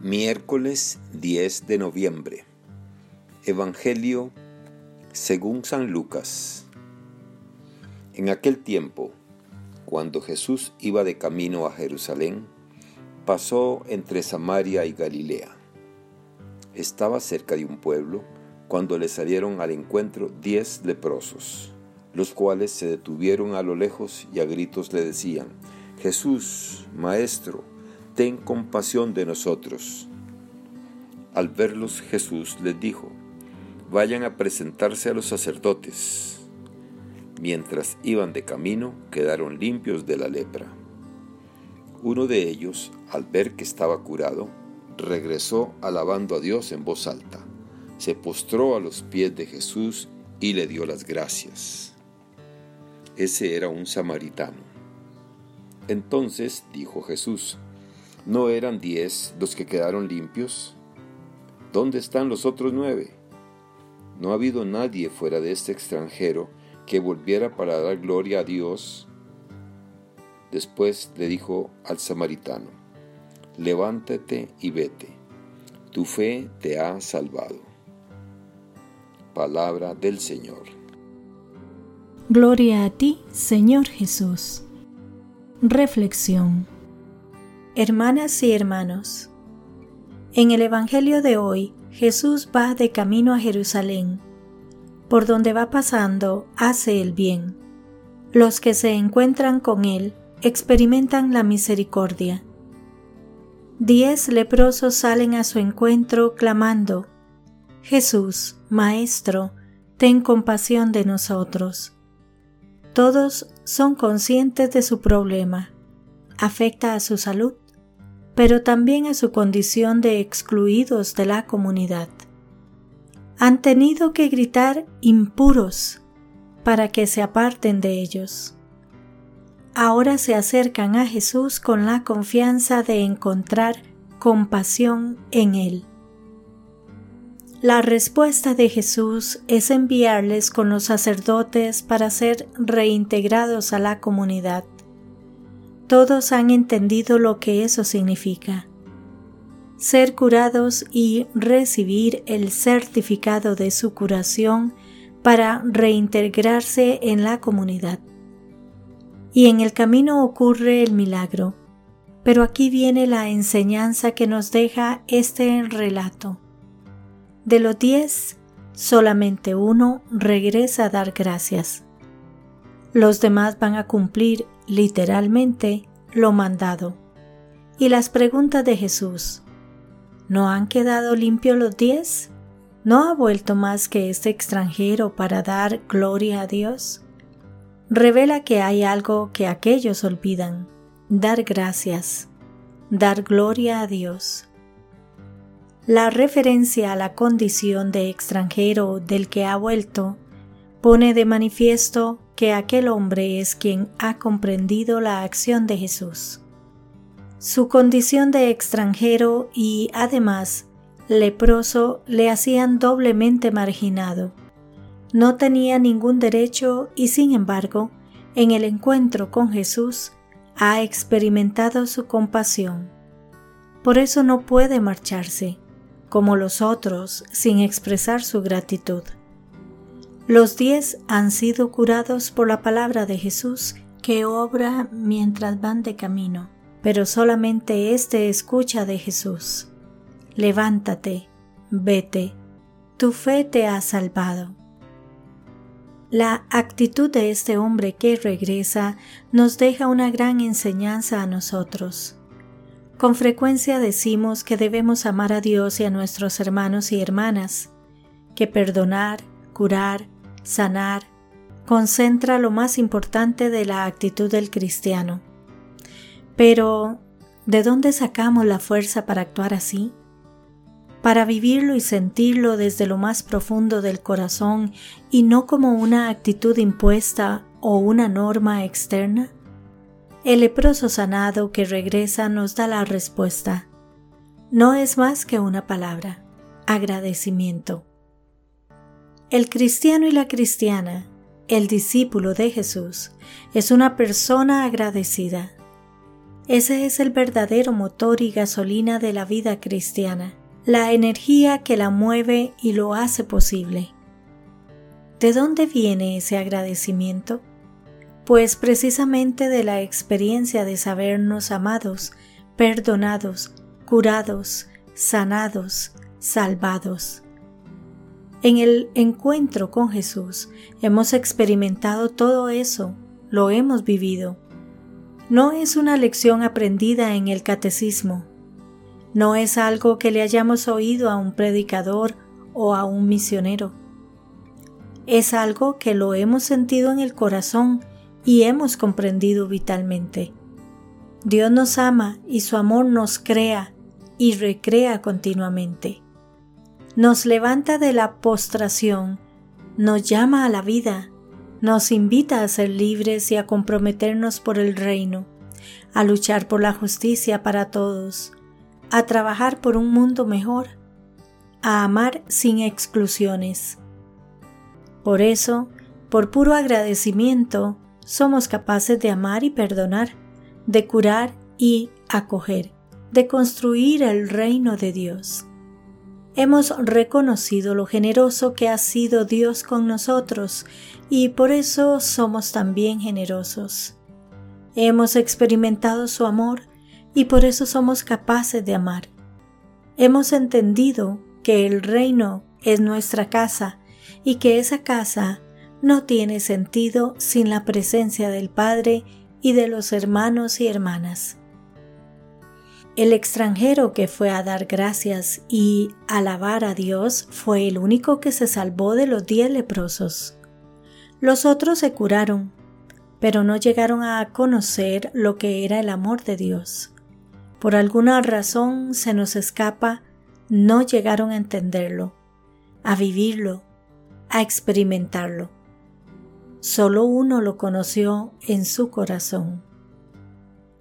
Miércoles 10 de noviembre. Evangelio según San Lucas. En aquel tiempo, cuando Jesús iba de camino a Jerusalén, pasó entre Samaria y Galilea. Estaba cerca de un pueblo cuando le salieron al encuentro diez leprosos, los cuales se detuvieron a lo lejos y a gritos le decían, Jesús, Maestro, ten compasión de nosotros. Al verlos Jesús les dijo, vayan a presentarse a los sacerdotes. Mientras iban de camino, quedaron limpios de la lepra. Uno de ellos, al ver que estaba curado, regresó alabando a Dios en voz alta. Se postró a los pies de Jesús y le dio las gracias. Ese era un samaritano. Entonces dijo Jesús, ¿No eran diez los que quedaron limpios? ¿Dónde están los otros nueve? No ha habido nadie fuera de este extranjero que volviera para dar gloria a Dios. Después le dijo al samaritano, levántate y vete, tu fe te ha salvado. Palabra del Señor. Gloria a ti, Señor Jesús. Reflexión Hermanas y hermanos, en el Evangelio de hoy Jesús va de camino a Jerusalén. Por donde va pasando hace el bien. Los que se encuentran con él experimentan la misericordia. Diez leprosos salen a su encuentro clamando, Jesús, Maestro, ten compasión de nosotros. Todos son conscientes de su problema. Afecta a su salud, pero también a su condición de excluidos de la comunidad. Han tenido que gritar impuros para que se aparten de ellos. Ahora se acercan a Jesús con la confianza de encontrar compasión en Él. La respuesta de Jesús es enviarles con los sacerdotes para ser reintegrados a la comunidad. Todos han entendido lo que eso significa. Ser curados y recibir el certificado de su curación para reintegrarse en la comunidad. Y en el camino ocurre el milagro. Pero aquí viene la enseñanza que nos deja este relato. De los diez, solamente uno regresa a dar gracias. Los demás van a cumplir literalmente lo mandado. Y las preguntas de Jesús. ¿No han quedado limpios los diez? ¿No ha vuelto más que este extranjero para dar gloria a Dios? Revela que hay algo que aquellos olvidan, dar gracias, dar gloria a Dios. La referencia a la condición de extranjero del que ha vuelto pone de manifiesto que aquel hombre es quien ha comprendido la acción de Jesús. Su condición de extranjero y además leproso le hacían doblemente marginado. No tenía ningún derecho y sin embargo, en el encuentro con Jesús, ha experimentado su compasión. Por eso no puede marcharse, como los otros, sin expresar su gratitud. Los diez han sido curados por la palabra de Jesús que obra mientras van de camino, pero solamente éste escucha de Jesús. Levántate, vete, tu fe te ha salvado. La actitud de este hombre que regresa nos deja una gran enseñanza a nosotros. Con frecuencia decimos que debemos amar a Dios y a nuestros hermanos y hermanas, que perdonar, curar, sanar, concentra lo más importante de la actitud del cristiano. Pero, ¿de dónde sacamos la fuerza para actuar así? Para vivirlo y sentirlo desde lo más profundo del corazón y no como una actitud impuesta o una norma externa? El leproso sanado que regresa nos da la respuesta. No es más que una palabra, agradecimiento. El cristiano y la cristiana, el discípulo de Jesús, es una persona agradecida. Ese es el verdadero motor y gasolina de la vida cristiana, la energía que la mueve y lo hace posible. ¿De dónde viene ese agradecimiento? Pues precisamente de la experiencia de sabernos amados, perdonados, curados, sanados, salvados. En el encuentro con Jesús hemos experimentado todo eso, lo hemos vivido no es una lección aprendida en el catecismo, no es algo que le hayamos oído a un predicador o a un misionero. Es algo que lo hemos sentido en el corazón y hemos comprendido vitalmente. Dios nos ama y su amor nos crea y recrea continuamente. Nos levanta de la postración, nos llama a la vida, nos invita a ser libres y a comprometernos por el reino, a luchar por la justicia para todos, a trabajar por un mundo mejor, a amar sin exclusiones. Por eso, por puro agradecimiento, somos capaces de amar y perdonar, de curar y acoger, de construir el reino de Dios hemos reconocido lo generoso que ha sido Dios con nosotros y por eso somos también generosos. Hemos experimentado su amor y por eso somos capaces de amar. Hemos entendido que el reino es nuestra casa y que esa casa no tiene sentido sin la presencia del Padre y de los hermanos y hermanas. El extranjero que fue a dar gracias y alabar a Dios fue el único que se salvó de los diez leprosos. Los otros se curaron, pero no llegaron a conocer lo que era el amor de Dios. Por alguna razón se nos escapa, no llegaron a entenderlo, a vivirlo, a experimentarlo. Solo uno lo conoció en su corazón.